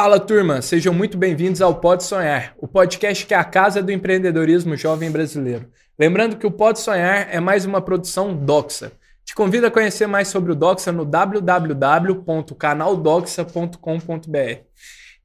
Fala turma, sejam muito bem-vindos ao Pode Sonhar, o podcast que é a casa do empreendedorismo jovem brasileiro. Lembrando que o Pode Sonhar é mais uma produção Doxa. Te convido a conhecer mais sobre o Doxa no www.canaldoxa.com.br.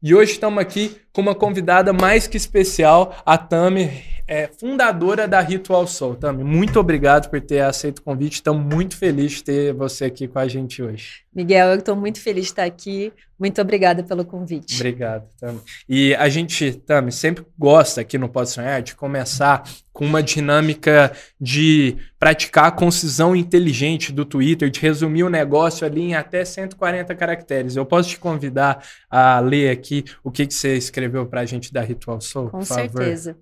E hoje estamos aqui com uma convidada mais que especial, a Tami, é fundadora da Ritual Soul. Tami, muito obrigado por ter aceito o convite. Estamos muito felizes de ter você aqui com a gente hoje. Miguel, eu estou muito feliz de estar aqui. Muito obrigada pelo convite. Obrigado, Tami. E a gente, Tami, sempre gosta aqui no Pode Sonhar de começar com uma dinâmica de praticar a concisão inteligente do Twitter, de resumir o negócio ali em até 140 caracteres. Eu posso te convidar a ler aqui o que, que você escreveu para a gente da Ritual Soul? Com certeza.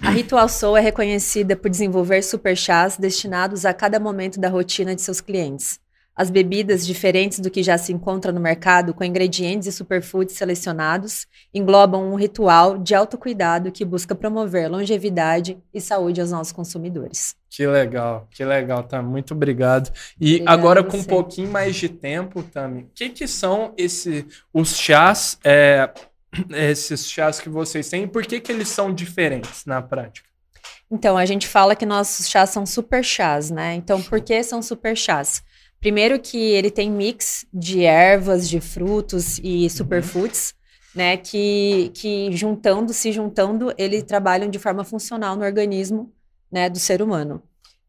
A Ritual Soul é reconhecida por desenvolver super chás destinados a cada momento da rotina de seus clientes. As bebidas, diferentes do que já se encontra no mercado, com ingredientes e superfoods selecionados, englobam um ritual de autocuidado que busca promover longevidade e saúde aos nossos consumidores. Que legal, que legal, Tami. Muito obrigado. E Obrigada agora, com um pouquinho mais de tempo, Tami, o que, que são esse, os chás, é, esses chás que vocês têm, e por que, que eles são diferentes na prática? Então, a gente fala que nossos chás são super chás, né? Então, por que são super chás? Primeiro que ele tem mix de ervas, de frutos e superfoods, uhum. né? Que, que juntando, se juntando, eles trabalham de forma funcional no organismo né, do ser humano.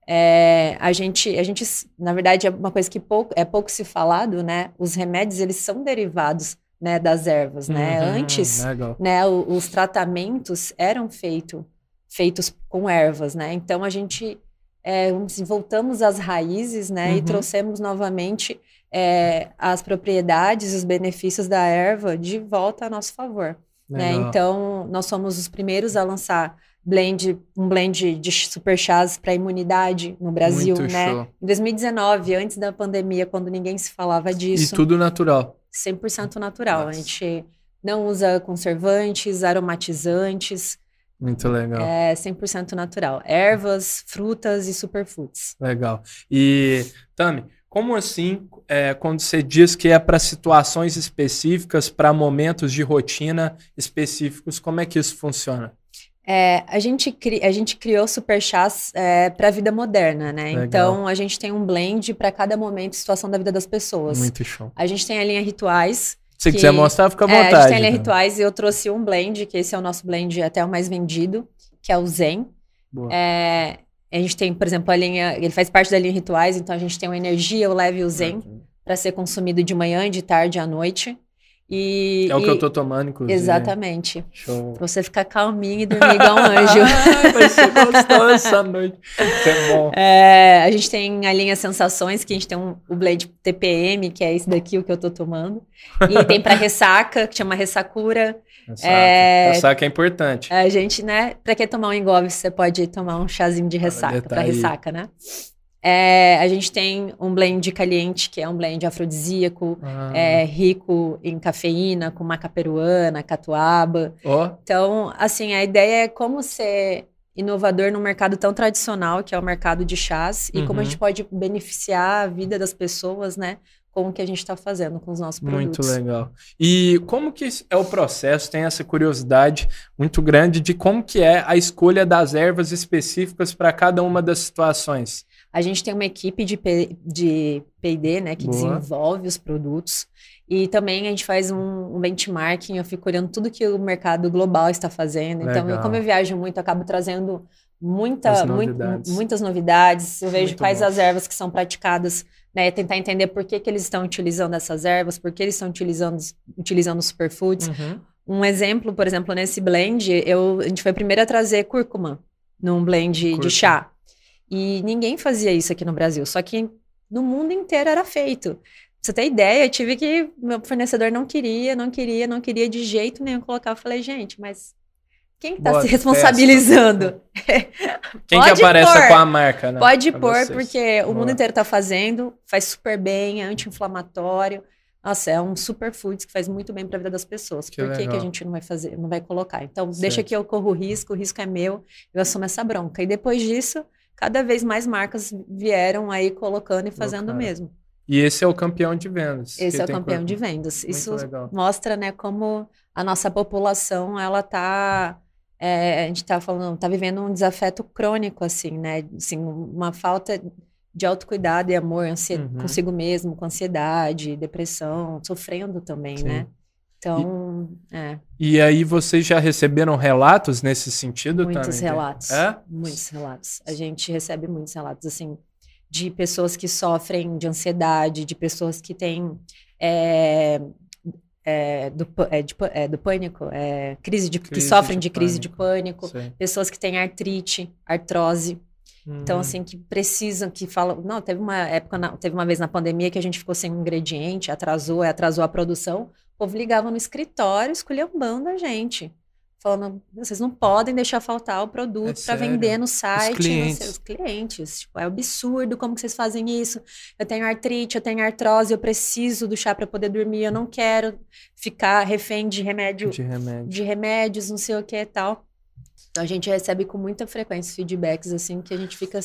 É, a gente, a gente, na verdade, é uma coisa que pouco, é pouco se falado, né? Os remédios, eles são derivados né, das ervas, né? Uhum, Antes, né, os tratamentos eram feito, feitos com ervas, né? Então, a gente é, voltamos às raízes, né, uhum. e trouxemos novamente é, as propriedades, os benefícios da erva de volta a nosso favor. Né? Então, nós somos os primeiros a lançar blend, um blend de super chás para imunidade no Brasil, Muito né? Show. Em 2019, antes da pandemia, quando ninguém se falava disso. E tudo natural. 100% natural. Nossa. A gente não usa conservantes, aromatizantes, muito legal. É 100% natural. Ervas, frutas e superfoods. Legal. E, Tami, como assim, é, quando você diz que é para situações específicas, para momentos de rotina específicos, como é que isso funciona? É, a, gente cri, a gente criou super chás é, para a vida moderna, né? Legal. Então a gente tem um blend para cada momento e situação da vida das pessoas. Muito show. A gente tem a linha rituais, se que, quiser mostrar, fica à vontade. É, a gente tem ali então. rituais e eu trouxe um blend, que esse é o nosso blend até o mais vendido, que é o Zen. É, a gente tem, por exemplo, a linha. Ele faz parte da linha rituais, então a gente tem o energia, o leve e o Zen, para ser consumido de manhã, de tarde à noite. E, é o e... que eu tô tomando, inclusive. Exatamente. Show. Você ficar calminho e dormir igual um anjo. Vai ser gostoso essa noite. É bom. É, a gente tem a linha Sensações, que a gente tem um, o blend TPM, que é esse daqui, o que eu tô tomando. E tem pra ressaca, que chama Ressacura. Ressaca. É, ressaca é importante. A gente, né, pra que tomar um engove, você pode tomar um chazinho de ressaca, tá pra aí. ressaca, né? É, a gente tem um blend caliente, que é um blend afrodisíaco, ah. é, rico em cafeína, com maca peruana, catuaba. Oh. Então, assim, a ideia é como ser inovador num mercado tão tradicional, que é o mercado de chás, e como a uhum. gente pode beneficiar a vida das pessoas, né? Com o que a gente está fazendo com os nossos produtos. Muito legal. E como que é o processo? Tem essa curiosidade muito grande de como que é a escolha das ervas específicas para cada uma das situações. A gente tem uma equipe de, P, de P&D, né, que Boa. desenvolve os produtos. E também a gente faz um, um, benchmarking, eu fico olhando tudo que o mercado global está fazendo. Legal. Então, eu, como eu viajo muito, eu acabo trazendo muita, novidades. muitas novidades. Eu vejo muito quais bom. as ervas que são praticadas, né? Tentar entender por que, que eles estão utilizando essas ervas, por que eles estão utilizando, utilizando superfoods. Uhum. Um exemplo, por exemplo, nesse blend, eu, a gente foi a primeira a trazer cúrcuma num blend cúrcuma. de chá. E ninguém fazia isso aqui no Brasil, só que no mundo inteiro era feito. Pra você ter ideia, eu tive que. Meu fornecedor não queria, não queria, não queria de jeito nenhum colocar. Eu falei, gente, mas quem está se responsabilizando? Quem que aparece pôr. com a marca, né? Pode pôr, vocês. porque o mundo inteiro está fazendo, faz super bem, é anti-inflamatório. Nossa, é um superfood que faz muito bem para a vida das pessoas. Que Por que, que a gente não vai fazer, não vai colocar? Então, certo. deixa que eu corro o risco, o risco é meu, eu assumo essa bronca. E depois disso, cada vez mais marcas vieram aí colocando e fazendo o mesmo. E esse é o campeão de vendas. Esse é o campeão de vendas. Muito Isso legal. mostra, né, como a nossa população, ela tá é, a gente tá falando, tá vivendo um desafeto crônico, assim, né? Assim, uma falta de autocuidado e amor uhum. consigo mesmo, com ansiedade, depressão, sofrendo também, Sim. né? Então, e, é. E aí vocês já receberam relatos nesse sentido muitos também? Relatos, é? Muitos relatos. A gente recebe muitos relatos, assim, de pessoas que sofrem de ansiedade, de pessoas que têm é, é, do, é, de, é, do pânico, é, crise de, crise que sofrem de, de crise de pânico, pessoas que têm artrite, artrose. Então, uhum. Então, assim, que precisam, que falam. Não, teve uma época, na, teve uma vez na pandemia que a gente ficou sem um ingrediente, atrasou, atrasou a produção. O povo ligava no escritório, esculhambando a gente falando, vocês não podem deixar faltar o produto é para vender no site, os clientes. Seus clientes. Tipo, é absurdo como que vocês fazem isso. Eu tenho artrite, eu tenho artrose, eu preciso do chá para poder dormir, eu não quero ficar refém de remédio, de, remédio. de remédios, não sei o que e tal. Então a gente recebe com muita frequência feedbacks assim que a gente fica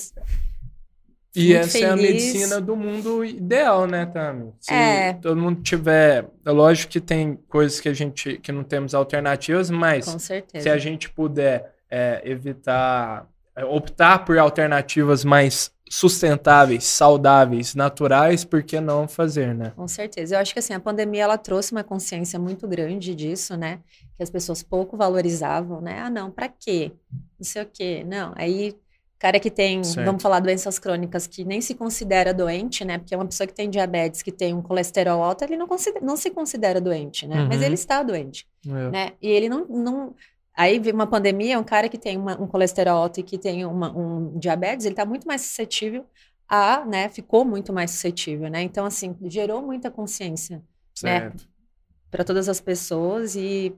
e essa feliz. é a medicina do mundo ideal, né, Tami? Se é. todo mundo tiver. É lógico que tem coisas que a gente que não temos alternativas, mas se a gente puder é, evitar, é, optar por alternativas mais sustentáveis, saudáveis, naturais, por que não fazer, né? Com certeza. Eu acho que assim, a pandemia ela trouxe uma consciência muito grande disso, né? Que as pessoas pouco valorizavam, né? Ah, não, para quê? Não sei o quê. Não, aí cara que tem, certo. vamos falar, doenças crônicas, que nem se considera doente, né? Porque uma pessoa que tem diabetes, que tem um colesterol alto, ele não, considera, não se considera doente, né? Uhum. Mas ele está doente, é. né? E ele não... não... Aí vem uma pandemia, um cara que tem uma, um colesterol alto e que tem uma, um diabetes, ele está muito mais suscetível a, né? Ficou muito mais suscetível, né? Então, assim, gerou muita consciência, né? certo. né? Para todas as pessoas e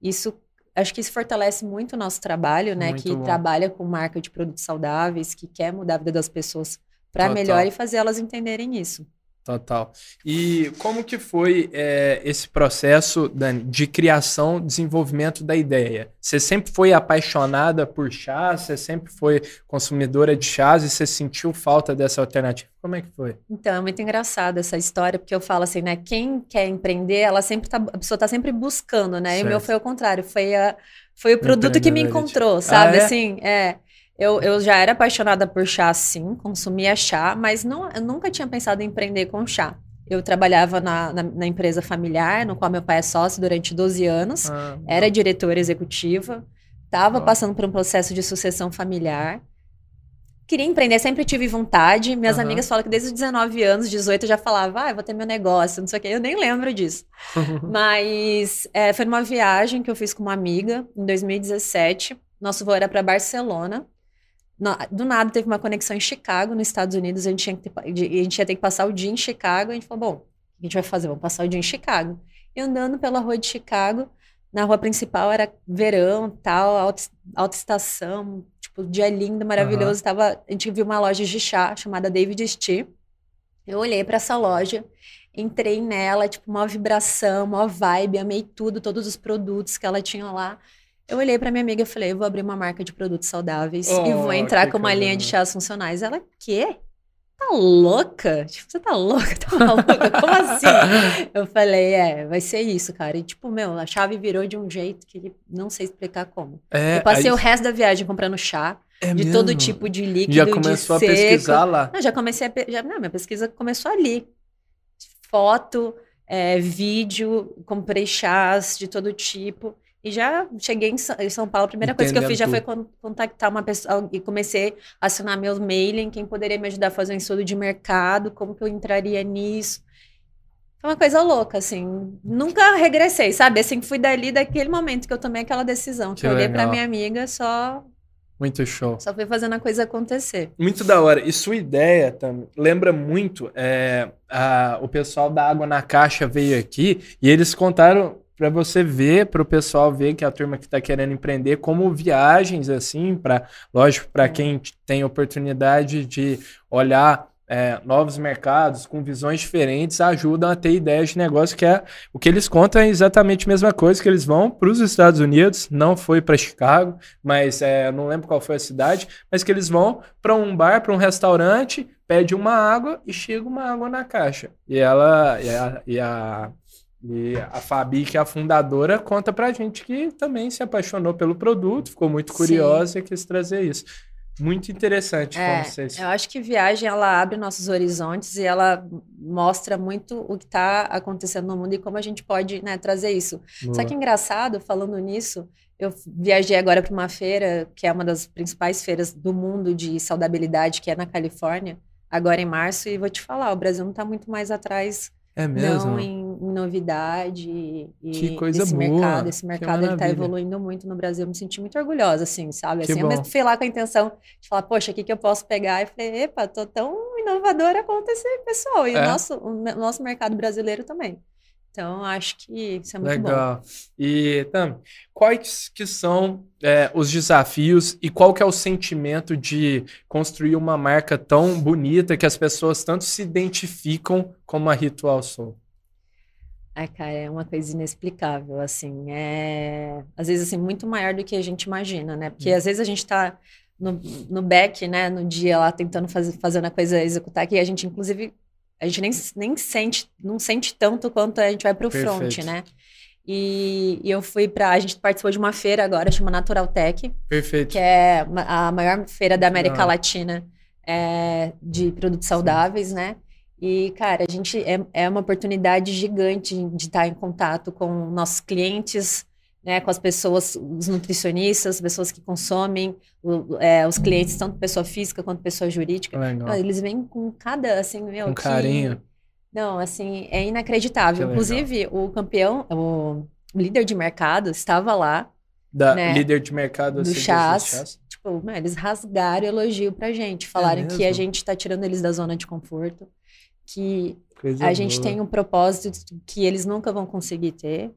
isso acho que isso fortalece muito o nosso trabalho, né? Muito que bom. trabalha com marca de produtos saudáveis, que quer mudar a vida das pessoas para melhor e fazer elas entenderem isso. Total. E como que foi é, esse processo, Dani, de criação, desenvolvimento da ideia? Você sempre foi apaixonada por chá? Você sempre foi consumidora de chás e você sentiu falta dessa alternativa? Como é que foi? Então, é muito engraçado essa história, porque eu falo assim, né? Quem quer empreender, ela sempre tá, a pessoa tá sempre buscando, né? Certo. E o meu foi o contrário, foi, a, foi o produto que me encontrou, sabe? Ah, é? Assim, é. Eu, eu já era apaixonada por chá, sim, consumia chá, mas não, eu nunca tinha pensado em empreender com chá. Eu trabalhava na, na, na empresa familiar, no qual meu pai é sócio durante 12 anos, ah, era diretora executiva, estava passando por um processo de sucessão familiar. Queria empreender, sempre tive vontade. Minhas uhum. amigas falam que desde os 19 anos, 18, eu já falava, ah, vou ter meu negócio, não sei o quê. Eu nem lembro disso. Mas é, foi numa viagem que eu fiz com uma amiga, em 2017. Nosso voo era para Barcelona do nada teve uma conexão em Chicago, nos Estados Unidos, a gente, tinha que ter, a gente ia ter que passar o dia em Chicago, a gente falou, bom, o que a gente vai fazer? Vamos passar o dia em Chicago. E andando pela rua de Chicago, na rua principal era verão, tal, alta, alta estação, tipo, dia lindo, maravilhoso, uhum. tava, a gente viu uma loja de chá chamada David Tea. Eu olhei para essa loja, entrei nela, tipo, uma vibração, uma vibe, amei tudo, todos os produtos que ela tinha lá. Eu olhei para minha amiga e falei, eu vou abrir uma marca de produtos saudáveis oh, e vou entrar com uma linha de chás funcionais. Ela, quê? Tá louca? Tipo, você tá louca? Tá maluca? Como assim? eu falei, é, vai ser isso, cara. E tipo, meu, a chave virou de um jeito que não sei explicar como. É, eu passei aí... o resto da viagem comprando chá. É de mesmo? todo tipo de líquido, Já começou a pesquisar lá? Não, já comecei a... Já, não, minha pesquisa começou ali. Foto, é, vídeo, comprei chás de todo tipo. E já cheguei em São Paulo, a primeira coisa que eu fiz já foi contactar uma pessoa e comecei a assinar meus mailing, quem poderia me ajudar a fazer um estudo de mercado, como que eu entraria nisso. Foi uma coisa louca, assim. Nunca regressei, sabe? Assim, fui dali daquele momento que eu tomei aquela decisão. Que, que eu olhei pra minha amiga, só muito show. Só fui fazendo a coisa acontecer. Muito da hora. E sua ideia também lembra muito. É, a, o pessoal da Água na Caixa veio aqui e eles contaram para você ver, para o pessoal ver que a turma que está querendo empreender, como viagens assim, para lógico, para quem tem oportunidade de olhar é, novos mercados, com visões diferentes, ajudam a ter ideias de negócio, que é o que eles contam é exatamente a mesma coisa, que eles vão para os Estados Unidos, não foi para Chicago, mas é, não lembro qual foi a cidade, mas que eles vão para um bar, para um restaurante, pede uma água e chega uma água na caixa. E ela e a, e a, e a Fabi, que é a fundadora, conta pra gente que também se apaixonou pelo produto, ficou muito curiosa Sim. e quis trazer isso. Muito interessante é, vocês. Eu acho que viagem ela abre nossos horizontes e ela mostra muito o que está acontecendo no mundo e como a gente pode né, trazer isso. Boa. Só que engraçado, falando nisso, eu viajei agora para uma feira que é uma das principais feiras do mundo de saudabilidade, que é na Califórnia, agora em março, e vou te falar, o Brasil não está muito mais atrás é mesmo? Não em novidade e que coisa esse boa. mercado. Esse mercado ele tá evoluindo muito no Brasil. Eu me senti muito orgulhosa, assim, sabe? Assim, eu mesmo fui lá com a intenção de falar, poxa, o que, que eu posso pegar? E falei, epa, tô tão inovadora quanto esse pessoal. E é. o, nosso, o nosso mercado brasileiro também. Então, acho que isso é muito Legal. bom. E, Tam, quais que são é, os desafios e qual que é o sentimento de construir uma marca tão bonita que as pessoas tanto se identificam como a Ritual Soul? Ai, cara, é uma coisa inexplicável, assim, é... Às vezes, assim, muito maior do que a gente imagina, né? Porque, hum. às vezes, a gente tá no, no back, né, no dia lá, tentando fazer, fazendo a coisa executar, que a gente, inclusive, a gente nem, nem sente, não sente tanto quanto a gente vai para o front, né? E, e, eu fui para. A gente participou de uma feira agora, chama Natural Tech. Perfeito. Que é a maior feira da América ah. Latina é, de produtos saudáveis, Sim. né? E, cara, a gente é, é uma oportunidade gigante de estar em contato com nossos clientes, né, com as pessoas, os nutricionistas, pessoas que consomem, o, é, os clientes, tanto pessoa física quanto pessoa jurídica. Eles vêm com cada, assim, meu, com que... carinho. Não, assim, é inacreditável. Que Inclusive, legal. o campeão, o líder de mercado estava lá. Da né, líder de mercado do chás, chás. Tipo, eles rasgaram elogio pra gente. Falaram é que a gente tá tirando eles da zona de conforto. Que Coisa a gente tem um propósito que eles nunca vão conseguir ter.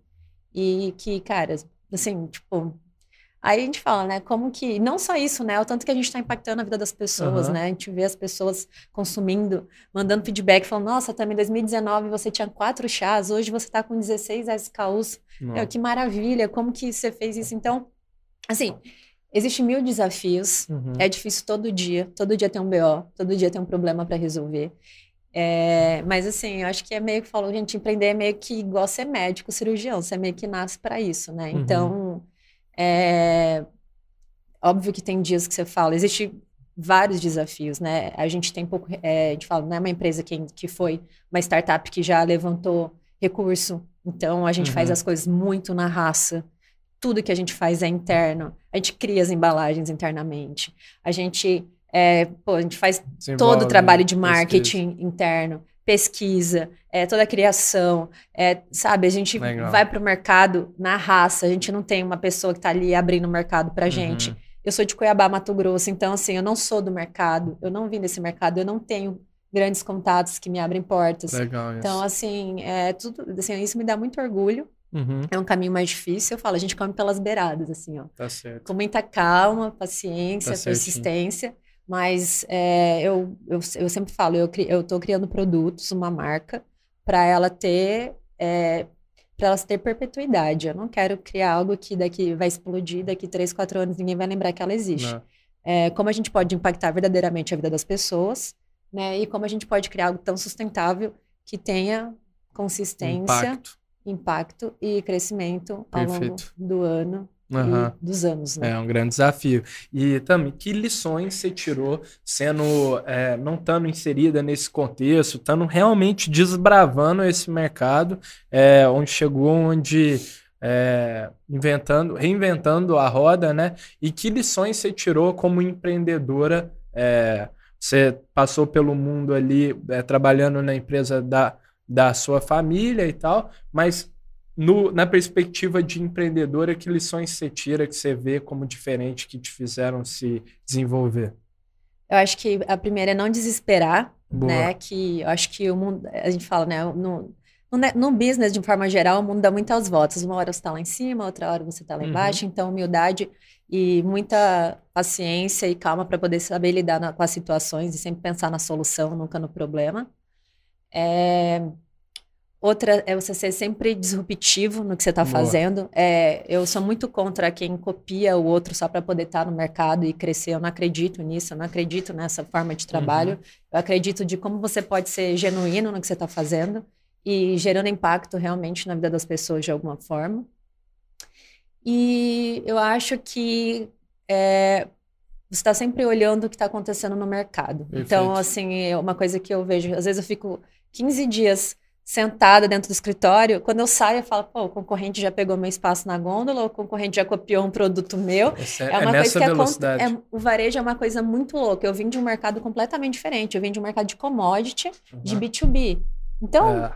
E que, cara, assim, tipo. Aí a gente fala, né? Como que. Não só isso, né? O tanto que a gente está impactando a vida das pessoas, uhum. né? A gente vê as pessoas consumindo, mandando feedback, falando: nossa, também em 2019 você tinha quatro chás, hoje você está com 16 SKUs. Meu, que maravilha, como que você fez isso? Então, assim. Existem mil desafios, uhum. é difícil todo dia, todo dia tem um BO, todo dia tem um problema para resolver. É, mas assim, eu acho que é meio que falou, gente, empreender é meio que igual ser médico, cirurgião, você meio que nasce para isso, né? Uhum. Então, é, óbvio que tem dias que você fala, existe vários desafios, né? A gente tem pouco, é, a gente fala, não é uma empresa que, que foi uma startup que já levantou recurso, então a gente uhum. faz as coisas muito na raça. Tudo que a gente faz é interno. A gente cria as embalagens internamente. A gente é, pô, a gente faz todo o trabalho de marketing pesquisa. interno, pesquisa, é, toda a criação, é, sabe? A gente Legal. vai para o mercado na raça, a gente não tem uma pessoa que está ali abrindo o mercado para uhum. gente. Eu sou de Cuiabá, Mato Grosso, então assim, eu não sou do mercado, eu não vim desse mercado, eu não tenho grandes contatos que me abrem portas. Legal, então, assim, é, tudo, assim, isso me dá muito orgulho. Uhum. É um caminho mais difícil, eu falo, a gente come pelas beiradas, assim, ó. Tá certo. Com muita calma, paciência, tá persistência. Mas é, eu, eu, eu, sempre falo, eu estou criando produtos, uma marca, para ela ter é, para elas ter perpetuidade. Eu não quero criar algo que daqui vai explodir, daqui três, quatro anos ninguém vai lembrar que ela existe. É, como a gente pode impactar verdadeiramente a vida das pessoas, né? E como a gente pode criar algo tão sustentável que tenha consistência, impacto, impacto e crescimento ao Perfeito. longo do ano uhum. dos anos. Né? É um grande desafio. E também, que lições você tirou sendo, é, não estando inserida nesse contexto, estando realmente desbravando esse mercado, é, onde chegou, onde é, inventando, reinventando a roda, né? E que lições você tirou como empreendedora? É, você passou pelo mundo ali é, trabalhando na empresa da, da sua família e tal, mas no, na perspectiva de empreendedora, que lições você tira, que você vê como diferente, que te fizeram se desenvolver? Eu acho que a primeira é não desesperar, Boa. né? Que eu acho que o mundo, a gente fala, né? No, no, business, de forma geral, o mundo dá muitas voltas. Uma hora você está lá em cima, outra hora você está lá uhum. embaixo. Então, humildade e muita paciência e calma para poder saber lidar na, com as situações e sempre pensar na solução, nunca no problema. É... Outra é você ser sempre disruptivo no que você está fazendo. É, eu sou muito contra quem copia o outro só para poder estar tá no mercado e crescer. Eu não acredito nisso, eu não acredito nessa forma de trabalho. Uhum. Eu acredito de como você pode ser genuíno no que você está fazendo e gerando impacto realmente na vida das pessoas de alguma forma. E eu acho que é, você está sempre olhando o que está acontecendo no mercado. Perfeito. Então, assim, é uma coisa que eu vejo, às vezes eu fico 15 dias sentada dentro do escritório, quando eu saio, eu falo, pô, o concorrente já pegou meu espaço na gôndola, o concorrente já copiou um produto meu. Essa, é, é uma é coisa que velocidade. É, o varejo é uma coisa muito louca. Eu vim de um mercado completamente diferente. Eu vim de um mercado de commodity, uhum. de B2B. Então, é.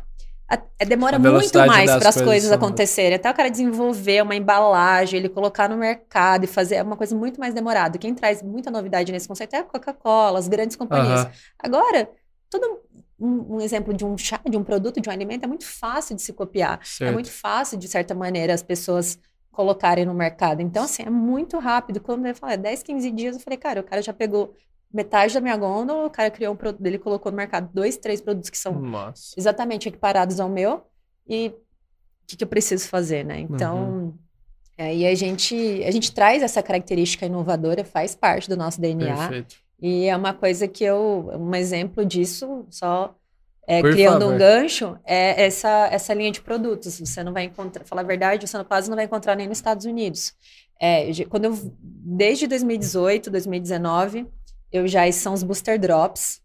É, demora muito mais para as coisas, coisas acontecerem. Até o cara desenvolver uma embalagem, ele colocar no mercado e fazer é uma coisa muito mais demorada. Quem traz muita novidade nesse conceito é a Coca-Cola, as grandes companhias. Uhum. Agora, todo um, um, exemplo de um chá, de um produto, de um alimento, é muito fácil de se copiar. É certo. É muito fácil, de certa maneira, as pessoas colocarem no mercado. Então, assim, é muito rápido. Quando eu falei 10, 15 dias, eu falei, cara, o cara já pegou metade da minha gôndola, o cara criou um produto, ele colocou no mercado dois, três produtos que são Nossa. exatamente equiparados ao meu e o que, que, eu preciso fazer, né? Então, uhum. aí a gente, a gente traz essa característica inovadora, faz parte do nosso DNA. Perfeito. E é uma coisa que eu, um exemplo disso, só é, criando favor. um gancho, é essa, essa linha de produtos. Você não vai encontrar, falar a verdade, você quase não vai encontrar nem nos Estados Unidos. É, quando eu, desde 2018, 2019, eu já são os Booster Drops.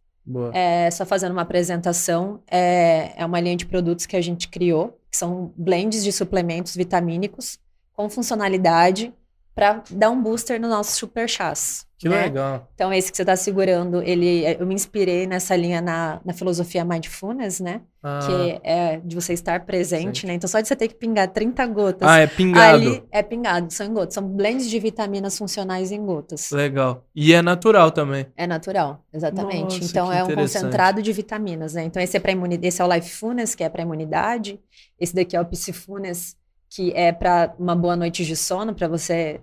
É, só fazendo uma apresentação, é, é uma linha de produtos que a gente criou, que são blends de suplementos vitamínicos com funcionalidade para dar um booster no nosso super chás. Que né? legal. Então, esse que você está segurando, ele, eu me inspirei nessa linha na, na filosofia Mindfulness, né? Ah. Que é de você estar presente, Sim. né? Então, só de você ter que pingar 30 gotas. Ah, é pingado. Ali é pingado, são em gotas. São blends de vitaminas funcionais em gotas. Legal. E é natural também. É natural, exatamente. Nossa, então, é um concentrado de vitaminas, né? Então, esse é para imunidade, esse é o Lifefulness, que é para imunidade. Esse daqui é o Psyfulness, que é para uma boa noite de sono, para você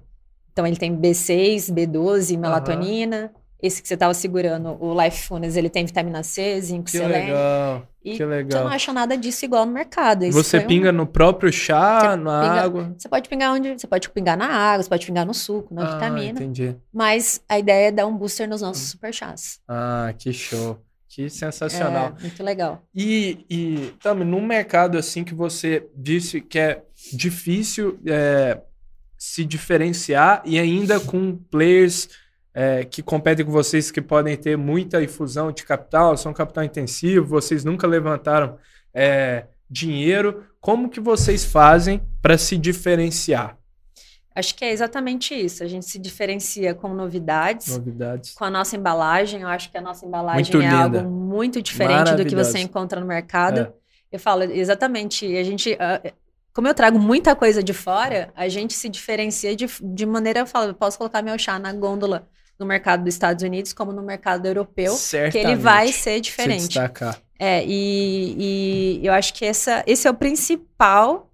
então ele tem B6, B12, melatonina. Uhum. Esse que você estava segurando, o Lifefulness, ele tem vitamina C, zinco, que selênio. Legal. E que legal. você não acha nada disso igual no mercado. Isso você pinga um... no próprio chá, você na pinga... água? Você pode pingar onde? Você pode pingar na água, você pode pingar no suco, na ah, vitamina. entendi. Mas a ideia é dar um booster nos nossos super chás. Ah, que show. Que sensacional. É, muito legal. E, e também, num mercado assim que você disse que é difícil é, se diferenciar e ainda com players é, que competem com vocês que podem ter muita infusão de capital, são capital intensivo, vocês nunca levantaram é, dinheiro. Como que vocês fazem para se diferenciar? Acho que é exatamente isso. A gente se diferencia com novidades. Novidades. Com a nossa embalagem. Eu acho que a nossa embalagem muito é linda. algo muito diferente do que você encontra no mercado. É. Eu falo exatamente. A gente, uh, como eu trago muita coisa de fora, a gente se diferencia de, de maneira, eu falo, eu posso colocar meu chá na gôndola no mercado dos Estados Unidos como no mercado europeu, Certamente. que ele vai ser diferente. Se destacar. É, e, e eu acho que essa, esse é o principal,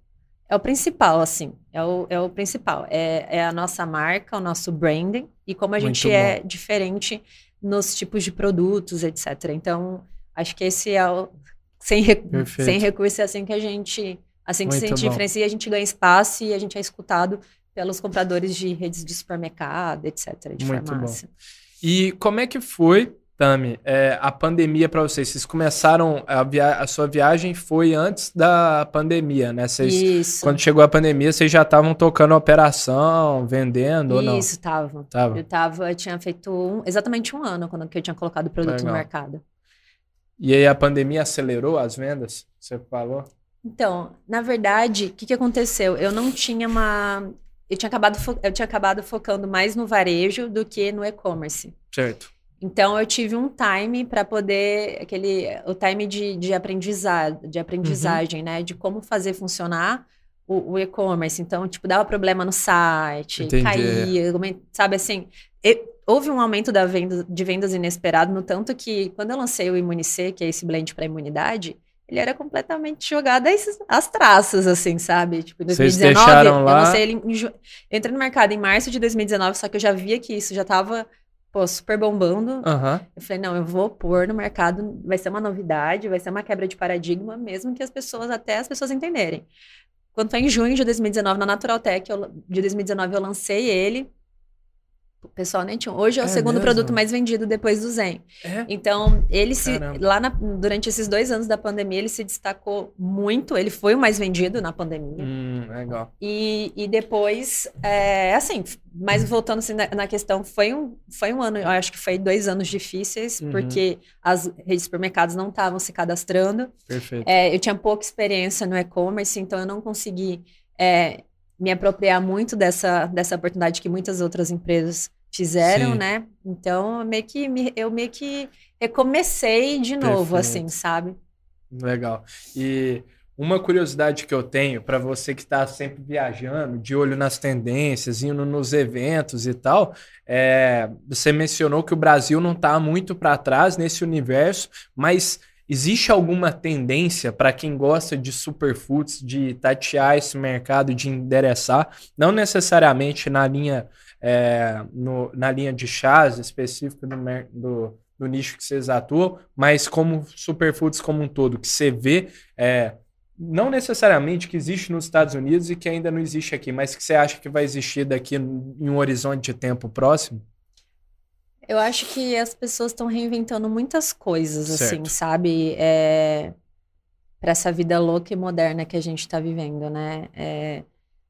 é o principal, assim, é o, é o principal. É, é a nossa marca, o nosso branding e como a gente é diferente nos tipos de produtos, etc. Então, acho que esse é o. Sem, sem recurso, é assim que a gente Assim que Muito a bom. diferencia, a gente ganha espaço e a gente é escutado pelos compradores de redes de supermercado, etc., de Muito farmácia. Bom. E como é que foi, Tami, é, a pandemia para vocês? Vocês começaram, a, via a, sua viagem foi antes da pandemia, né? Vocês, Isso. Quando chegou a pandemia, vocês já estavam tocando operação, vendendo Isso, ou não? Isso, estavam. Tava. Eu tava, eu tinha feito um, exatamente um ano quando que eu tinha colocado o produto Legal. no mercado. E aí a pandemia acelerou as vendas? Você falou? Então, na verdade, o que, que aconteceu? Eu não tinha uma. Eu tinha, acabado eu tinha acabado focando mais no varejo do que no e-commerce. Certo. Então eu tive um time para poder aquele o time de, de aprendizado, de aprendizagem, uhum. né, de como fazer funcionar o, o e-commerce. Então tipo dava problema no site, Entendi. caía, sabe assim. Houve um aumento da venda, de vendas inesperado no tanto que quando eu lancei o Imunice, que é esse blend para imunidade, ele era completamente jogado às, às traças, assim, sabe? Tipo, em Vocês 2019, deixaram eu lá? lancei ele em ju- no mercado em março de 2019, só que eu já via que isso já tava, pô, super bombando. Aham. Eu falei, não, eu vou pôr no mercado, vai ser uma novidade, vai ser uma quebra de paradigma, mesmo que as pessoas, até as pessoas entenderem. Quando foi em junho de 2019, na Natural Tech, eu- de 2019, eu lancei ele. O pessoal nem tinha. Hoje é o É segundo mesmo? produto mais vendido depois do Zen. É. Então, ele se. Caramba. Lá na- durante esses dois anos da pandemia, ele se destacou muito. Ele foi o mais vendido na pandemia. Hum, legal. E, e depois, é, assim, mas voltando assim, na, na questão, foi um, foi um ano, eu acho que foi dois anos difíceis, Uhum. porque as redes de supermercados não estavam se cadastrando. Perfeito. É, eu tinha pouca experiência no e-commerce, então eu não consegui é, me apropriar muito dessa, dessa oportunidade que muitas outras empresas fizeram, Sim. né? Então, eu meio que, me- eu meio que recomecei de novo, Perfeito. assim, sabe? Legal. E uma curiosidade que eu tenho para você que está sempre viajando, de olho nas tendências, indo nos eventos e tal, é, você mencionou que o Brasil não está muito para trás nesse universo, mas existe alguma tendência para quem gosta de superfoods, de tatear esse mercado, de endereçar, não necessariamente na linha, é, no- na linha de chás específico do, do, do nicho que vocês atuam, mas como superfoods como um todo, que você vê, é, não necessariamente que existe nos Estados Unidos e que ainda não existe aqui, mas que você acha que vai existir daqui em um horizonte de tempo próximo? Eu acho que as pessoas estão reinventando muitas coisas, assim, Certo. sabe? É, para essa vida louca e moderna que a gente está vivendo, né? É,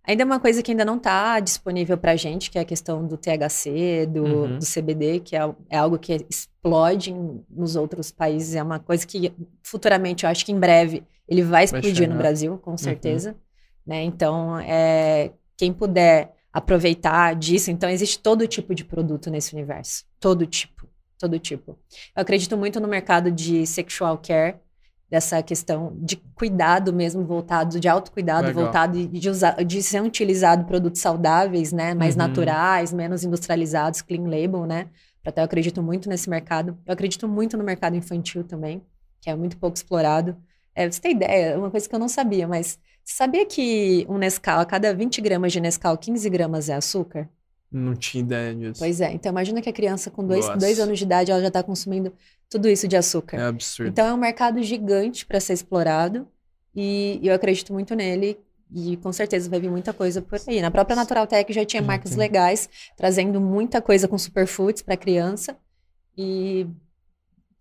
ainda é uma coisa que ainda não está disponível para a gente, que é a questão do THC, do, Uhum. do CBD, que é, é algo que explode em- nos outros países. É uma coisa que futuramente, eu acho que em breve, ele vai explodir chegar. no Brasil, com certeza. Né? Então, é, quem puder aproveitar disso, então existe todo tipo de produto nesse universo. Todo tipo, todo tipo. Eu acredito muito no mercado de sexual care, dessa questão de cuidado mesmo voltado, de autocuidado Legal. voltado e de, usar, de ser utilizado produtos saudáveis, né? Mais Uhum. naturais, menos industrializados, clean label, né? Até eu acredito muito nesse mercado. Eu acredito muito no mercado infantil também, que é muito pouco explorado. É, você tem ideia, uma coisa que eu não sabia, mas você sabia que um Nescau, a cada 20 gramas de Nescau, 15 gramas é açúcar? Não tinha ideia disso. Pois é. Então imagina que a criança com dois, Nossa. dois anos de idade, ela já está consumindo tudo isso de açúcar. É absurdo. Então é um mercado gigante para ser explorado e eu acredito muito nele e com certeza vai vir muita coisa por aí. Na própria Natural Tech já tinha marcas legais trazendo muita coisa com superfoods para criança e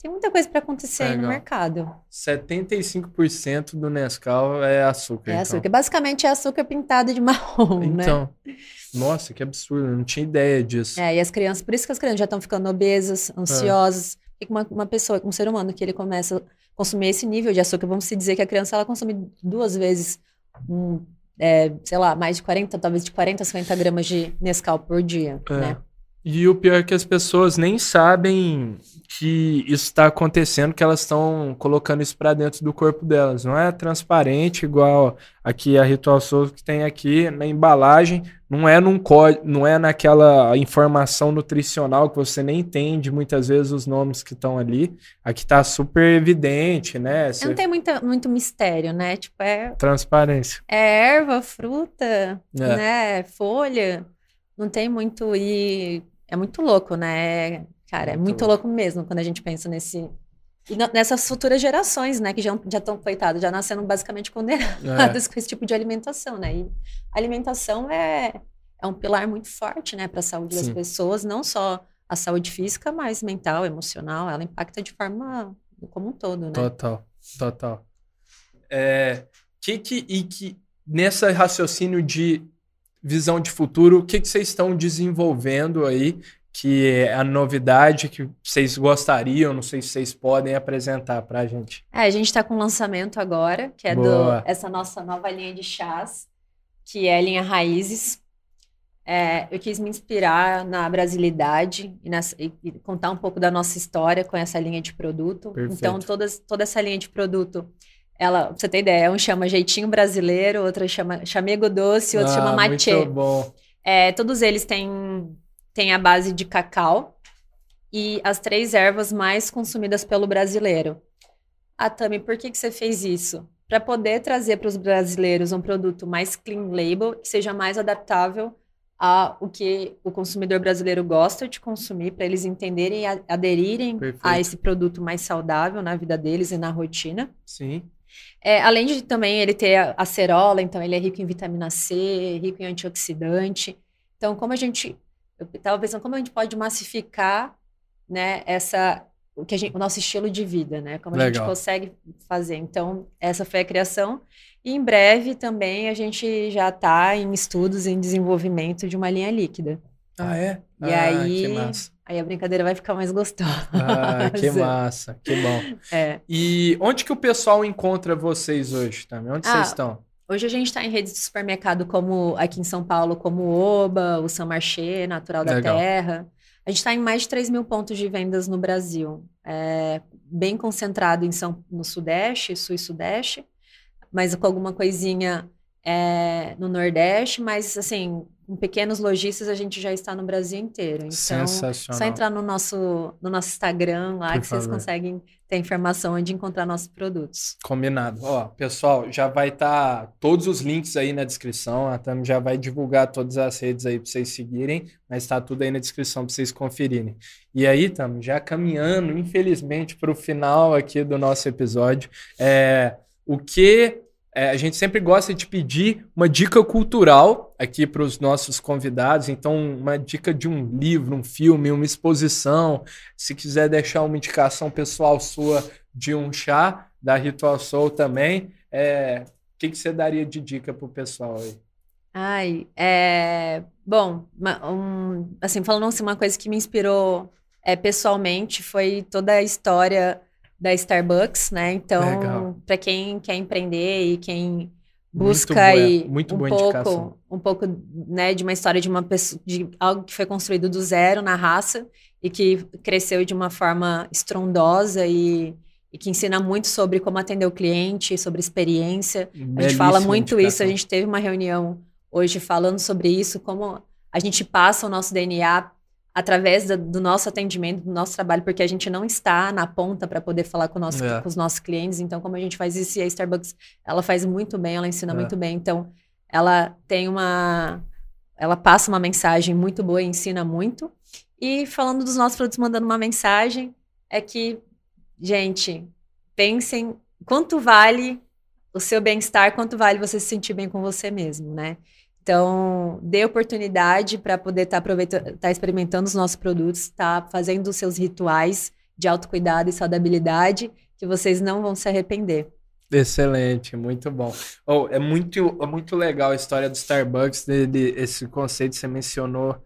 tem muita coisa para acontecer aí no mercado. 75% do Nescau é açúcar. É então. açúcar. Basicamente é açúcar pintado de marrom, né? Então, nossa, que absurdo, eu não tinha ideia disso. É, e as crianças, por isso que as crianças já estão ficando obesas, ansiosas. E uma, uma pessoa, um ser humano que ele começa a consumir esse nível de açúcar, vamos se dizer que a criança ela consome duas vezes, um, é, sei lá, mais de 40, talvez de 40 a 50 gramas de Nescau por dia, É. né? E o pior é que as pessoas nem sabem que isso está acontecendo, que elas estão colocando isso para dentro do corpo delas. Não é transparente igual aqui a Ritual Souza que tem aqui na embalagem, não é num código, não é naquela informação nutricional que você nem entende muitas vezes os nomes que estão ali. Aqui tá super evidente, né? Você- Não tem muita, muito mistério, né? Tipo, é, Transparência. é erva, fruta, É. né? Folha. Não tem muito. E é muito louco, né? Cara, é Muito muito louco mesmo quando a gente pensa nesse. E nessas futuras gerações, né? Que já já estão, coitados, já nascendo basicamente condenadas É. com esse tipo de alimentação, né? E alimentação é, é um pilar muito forte, né? Para a saúde das Sim. pessoas, não só a saúde física, mas mental, emocional. Ela impacta de forma como um todo, né? Total, total. É, que que, e que nessa raciocínio de visão de futuro, o que, que vocês estão desenvolvendo aí, que é a novidade que vocês gostariam, não sei se vocês podem apresentar para a gente. É, a gente está com um lançamento agora, que é do, essa nossa nova linha de chás, que é a linha Raízes. É, eu quis me inspirar na brasilidade e, e- e contar um pouco da nossa história com essa linha de produto. Perfeito. Então, todas, toda essa linha de produto, ela, pra você ter ideia, um chama Jeitinho Brasileiro, outro chama Chamego Doce, outro chama Ah, Matê. Muito bom. É, todos eles têm, têm a base de cacau e as três ervas mais consumidas pelo brasileiro. Ah, Tami, por que, que você fez isso? Para poder trazer para os brasileiros um produto mais clean label, que seja mais adaptável a o que o consumidor brasileiro gosta de consumir, para eles entenderem e aderirem Perfeito. a esse produto mais saudável na vida deles e na rotina. Sim. É, além de também ele ter acerola, então ele é rico em vitamina C, rico em antioxidante. Então, como a gente. Eu estava pensando como a gente pode massificar né, essa, o, que gente, o nosso estilo de vida, né? Como Legal. a gente consegue fazer. Então, essa foi a criação. E em breve também a gente já está em estudos em desenvolvimento de uma linha líquida. Ah, é? E ah, aí, aí a brincadeira vai ficar mais gostosa. Ah, que massa, que bom. É. E onde que o pessoal encontra vocês hoje também? Onde ah, vocês estão? Hoje a gente está em redes de supermercado como aqui em São Paulo, como o Oba, o São Marché, Natural da Legal. Terra. A gente está em mais de 3 mil pontos de vendas no Brasil. É, bem concentrado em São, no Sudeste, Sul e Sudeste mas com alguma coisinha é, no Nordeste, mas assim, com pequenos lojistas a gente já está no Brasil inteiro. Então, Sensacional. só entrar no nosso, no nosso Instagram lá Por que favor. vocês conseguem ter informação onde encontrar nossos produtos. Combinado. Ó, pessoal, já vai estar tá todos os links aí na descrição. A Tami já vai divulgar todas as redes aí para vocês seguirem, mas está tudo aí na descrição para vocês conferirem. E aí, Tami, já caminhando, infelizmente, para o final aqui do nosso episódio, é, o que é, a gente sempre gosta de pedir uma dica cultural aqui para os nossos convidados. Então, uma dica de um livro, um filme, uma exposição. Se quiser deixar uma indicação pessoal sua de um chá da Ritual Soul também, é, o que, que você daria de dica para o pessoal aí? Ai, é... Bom, um, assim, falando assim, uma coisa que me inspirou é, pessoalmente foi toda a história da Starbucks, né? Então, para quem quer empreender e quem busca muito aí um pouco, indicação. um pouco, né, de uma história de uma pessoa, de algo que foi construído do zero na raça e que cresceu de uma forma estrondosa e, e que ensina muito sobre como atender o cliente, sobre experiência. Belíssima a gente fala muito indicação. isso. A gente teve uma reunião hoje falando sobre isso, como a gente passa o nosso DNA através do, do, nosso atendimento, do nosso trabalho, porque a gente não está na ponta para poder falar com, nosso, é. com, os nossos clientes. Então, como a gente faz isso, e a Starbucks, ela faz muito bem, ela ensina é. muito bem. Então, ela tem uma... Ela passa uma mensagem muito boa e ensina muito. E falando dos nossos produtos, mandando uma mensagem, é que, gente, pensem quanto vale o seu bem-estar, quanto vale você se sentir bem com você mesmo, né? Então, dê oportunidade para poder estar tá tá experimentando os nossos produtos, estar tá fazendo os seus rituais de autocuidado e saudabilidade, que vocês não vão se arrepender. Excelente, muito bom. Oh, é, muito, é muito legal a história do Starbucks, de, de, esse conceito que você mencionou.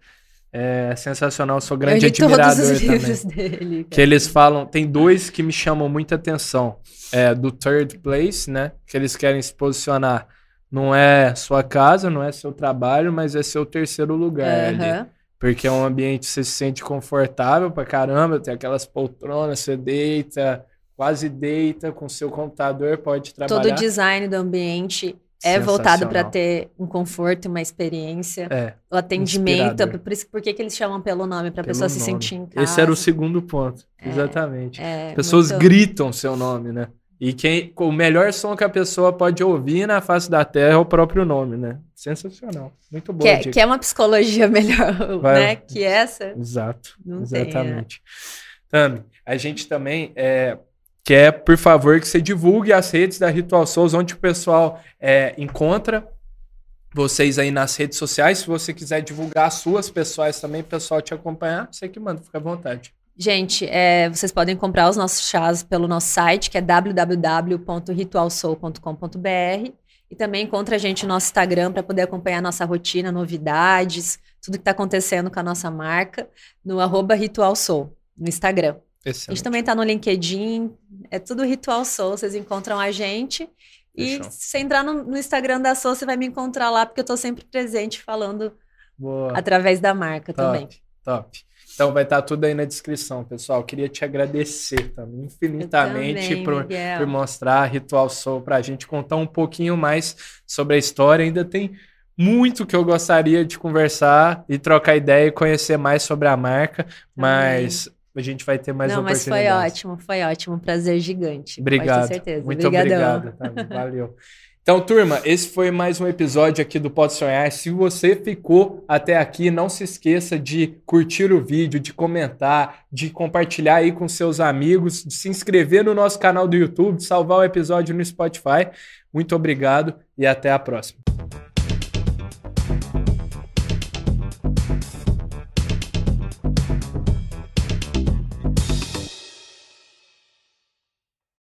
É sensacional, sou grande Eu admirador também. Livros dele, que eles falam, tem dois que me chamam muita atenção. É, do Third Place, né? Que eles querem se posicionar não é sua casa, não é seu trabalho, mas é seu terceiro lugar uhum. ali. Porque é um ambiente que você se sente confortável pra caramba, tem aquelas poltronas, você deita, quase deita com seu computador, pode trabalhar. Todo o design do ambiente é voltado para ter um conforto, uma experiência. É, o atendimento, por isso por que, que eles chamam pelo nome, para a pessoa nome. se sentir em casa. Esse era o segundo ponto, é, exatamente. É, Pessoas muito... gritam seu nome, né? E quem, o melhor som que a pessoa pode ouvir na face da Terra é o próprio nome, né? Sensacional. Muito bom. Que, é, que é uma psicologia melhor, Vai, né? Que essa. Exato. Não exatamente. Tem, né? Tami, a gente também é, quer, por favor, que você divulgue as redes da Ritual Souls, onde o pessoal é, encontra vocês aí nas redes sociais. Se você quiser divulgar as suas pessoais também, o pessoal te acompanhar, você que manda, fica à vontade. Gente, é, vocês podem comprar os nossos chás pelo nosso site, que é www.ritualsoul.com.br. E também encontra a gente no nosso Instagram para poder acompanhar nossa rotina, novidades, tudo que está acontecendo com a nossa marca, no arroba Ritual Soul, no Instagram. Excelente. A gente também está no LinkedIn, é tudo Ritual Soul, vocês encontram a gente. E Fechou. se entrar no, no, Instagram da Soul, você vai me encontrar lá, porque eu estou sempre presente falando Boa. através da marca top, também. Top. Então vai estar tudo aí na descrição, pessoal. Queria te agradecer também infinitamente também, por, por, mostrar a Ritual Soul para a gente contar um pouquinho mais sobre a história. Ainda tem muito que eu gostaria de conversar e trocar ideia e conhecer mais sobre a marca, também. mas a gente vai ter mais Não, mas foi ótimo, foi ótimo. Prazer gigante. Obrigado. Pode ter certeza. Muito Obrigadão. obrigado. Tami. Valeu. Então, turma, esse foi mais um episódio aqui do Pode Sonhar. Se você ficou até aqui, não se esqueça de curtir o vídeo, de comentar, de compartilhar aí com seus amigos, de se inscrever no nosso canal do YouTube, de salvar o episódio no Spotify. Muito obrigado e até a próxima.